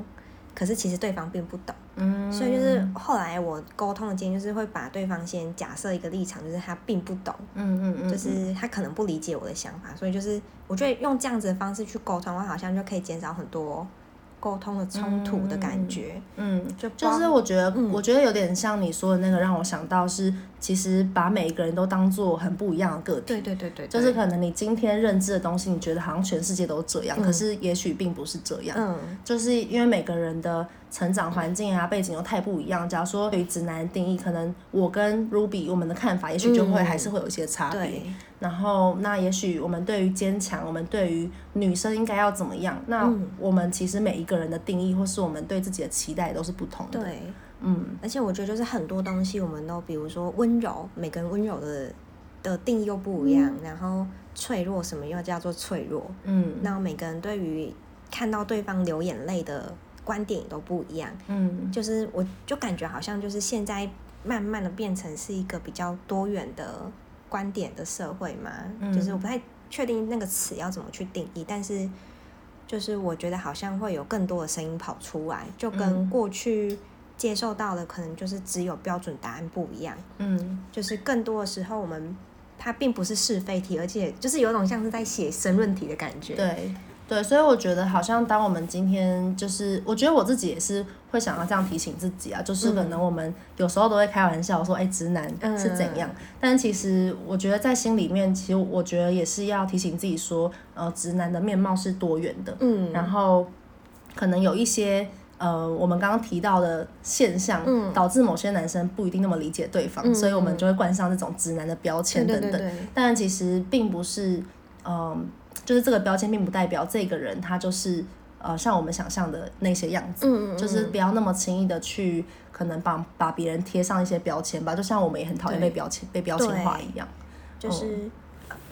可是其实对方并不懂，嗯，所以就是后来我沟通的经验就是会把对方先假设一个立场，就是他并不懂，嗯嗯嗯，就是他可能不理解我的想法，所以就是我觉得用这样子的方式去沟通，我好像就可以减少很多。沟通的冲突的感觉，嗯，就就是我觉得，嗯、我觉得有点像你说的那个，让我想到是，其实把每一个人都当做很不一样的个体，对对对对，就是可能你今天认知的东西，你觉得好像全世界都这样，嗯、可是也许并不是这样，嗯，就是因为每个人的。成长环境啊，背景又太不一样。假如说对于直男的定义，可能我跟 Ruby 我们的看法，也许就会还是会有一些差别。嗯、然后，那也许我们对于坚强，我们对于女生应该要怎么样？那我们其实每一个人的定义，或是我们对自己的期待，都是不同的。对。嗯。而且我觉得，就是很多东西，我们都比如说温柔，每个人温柔的的定义又不一样。嗯、然后脆弱，什么又叫做脆弱？嗯。那每个人对于看到对方流眼泪的。观点也都不一样，嗯，就是我就感觉好像就是现在慢慢的变成是一个比较多元的观点的社会嘛，嗯，就是我不太确定那个词要怎么去定义，但是就是我觉得好像会有更多的声音跑出来，就跟过去接受到的可能就是只有标准答案不一样，嗯，就是更多的时候我们它并不是是非题，而且就是有种像是在写申论题的感觉，对。对，所以我觉得好像当我们今天就是，我觉得我自己也是会想要这样提醒自己啊，就是可能我们有时候都会开玩笑说，哎，直男是怎样？但其实我觉得在心里面，其实我觉得也是要提醒自己说，呃，直男的面貌是多元的，嗯，然后可能有一些呃，我们刚刚提到的现象，导致某些男生不一定那么理解对方，所以我们就会冠上这种直男的标签等等。但其实并不是，嗯。就是这个标签并不代表这个人他就是呃像我们想象的那些样子，嗯嗯，就是不要那么轻易的去可能把把别人贴上一些标签吧，就像我们也很讨厌被标签被标签化一样，就是、嗯、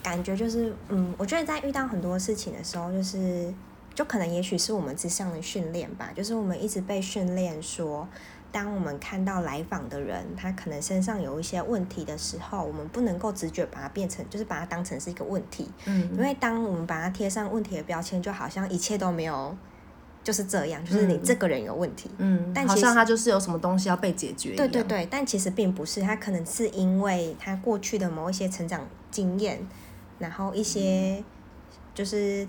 感觉就是嗯，我觉得在遇到很多事情的时候，就是就可能也许是我们之上的训练吧，就是我们一直被训练说当我们看到来访的人，他可能身上有一些问题的时候，我们不能够直觉把它变成，就是把它当成是一个问题。嗯，因为当我们把它贴上问题的标签，就好像一切都没有，就是这样，就是你这个人有问题。嗯，但好像他就是有什么东西要被解决。对对对，但其实并不是，他可能是因为他过去的某一些成长经验，然后一些就是。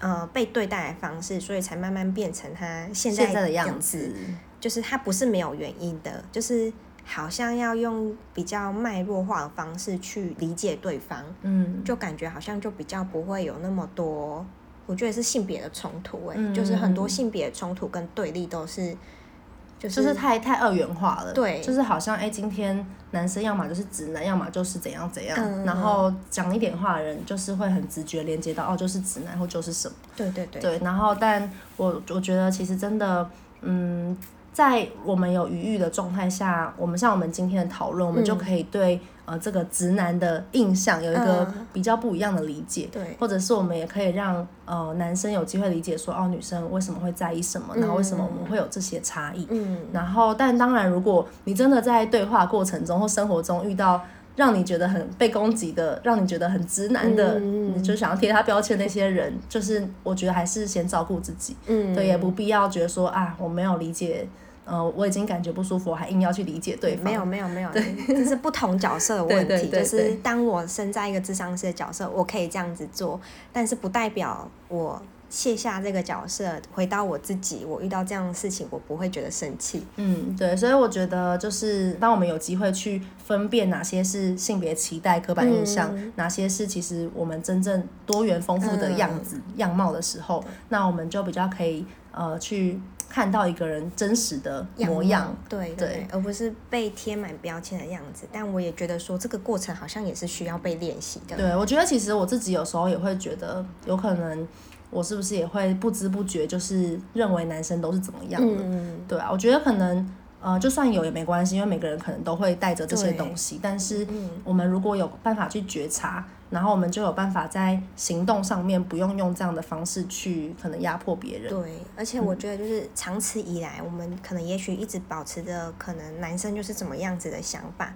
呃，被对待的方式，所以才慢慢变成他现在，现在的样子。就是他不是没有原因的，就是好像要用比较脉络化的方式去理解对方，嗯，就感觉好像就比较不会有那么多，我觉得是性别的冲突，欸，哎，嗯，就是很多性别的冲突跟对立都是。就是、就是太太二元化了，对，就是好像哎、欸，今天男生要么就是直男，要么就是怎样怎样，嗯、然后讲一点话的人就是会很直觉连接到哦，就是直男或就是什么，对对对，对，然后但我我觉得其实真的，嗯。在我们有余裕的状态下，我们像我们今天的讨论，我们就可以对、嗯、呃这个直男的印象有一个比较不一样的理解，对、嗯，或者是我们也可以让呃男生有机会理解说，哦，女生为什么会在意什么，然后为什么我们会有这些差异，嗯，然后但当然，如果你真的在对话过程中或生活中遇到让你觉得很被攻击的，让你觉得很直男的，嗯、你就想要贴他标签那些人，就是我觉得还是先照顾自己，嗯，对，也不必要觉得说啊，我没有理解。呃，我已经感觉不舒服，我还硬要去理解对方。没有没有没有，这是不同角色的 <laughs> 问题。对对对对，就是当我身在一个智商师的角色，我可以这样子做，但是不代表我卸下这个角色，回到我自己，我遇到这样的事情，我不会觉得生气。嗯，对，所以我觉得就是当我们有机会去分辨哪些是性别期待、刻板印象，嗯，哪些是其实我们真正多元丰富的样子，嗯、样貌的时候，那我们就比较可以呃去。看到一个人真实的模样，样对对，对，而不是被贴满标签的样子。但我也觉得说，这个过程好像也是需要被练习的。对，我觉得其实我自己有时候也会觉得，有可能我是不是也会不知不觉就是认为男生都是怎么样的？嗯、对啊，我觉得可能。呃，就算有也没关系，因为每个人可能都会带着这些东西。但是，我们如果有办法去觉察，然后我们就有办法在行动上面不用用这样的方式去可能压迫别人。对，而且我觉得就是长此以来，我们可能也许一直保持着可能男生就是怎么样子的想法。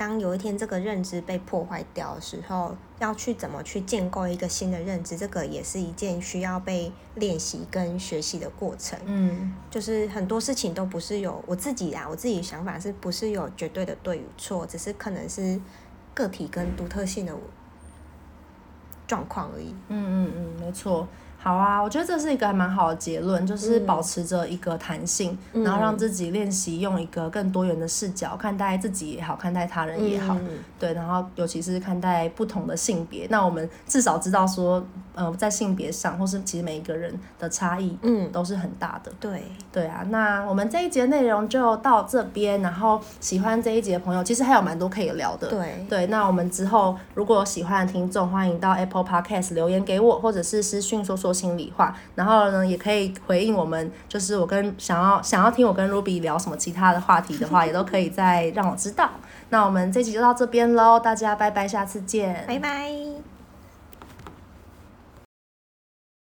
当有一天这个认知被破坏掉的时候，要去怎么去建构一个新的认知，这个也是一件需要被练习跟学习的过程。嗯，就是很多事情都不是有我自己啊，我自己想法是不是有绝对的对与错，只是可能是个体跟独特性的状况而已。嗯嗯嗯，没错。好啊，我觉得这是一个还蛮好的结论，就是保持着一个弹性，嗯，然后让自己练习用一个更多元的视角看待自己也好，看待他人也好，嗯，对，然后尤其是看待不同的性别，那我们至少知道说，呃，在性别上，或是其实每一个人的差异，嗯，都是很大的。对，对啊，那我们这一节内容就到这边，然后喜欢这一节的朋友，其实还有蛮多可以聊的。对，对，那我们之后如果有喜欢的听众，欢迎到 Apple Podcast 留言给我，或者是私讯说说。心里话，然后呢，也可以回应我们，就是我跟想要想要听我跟 Ruby 聊什么其他的话题的话，也都可以再让我知道。那我们这集就到这边喽，大家拜拜，下次见，拜拜。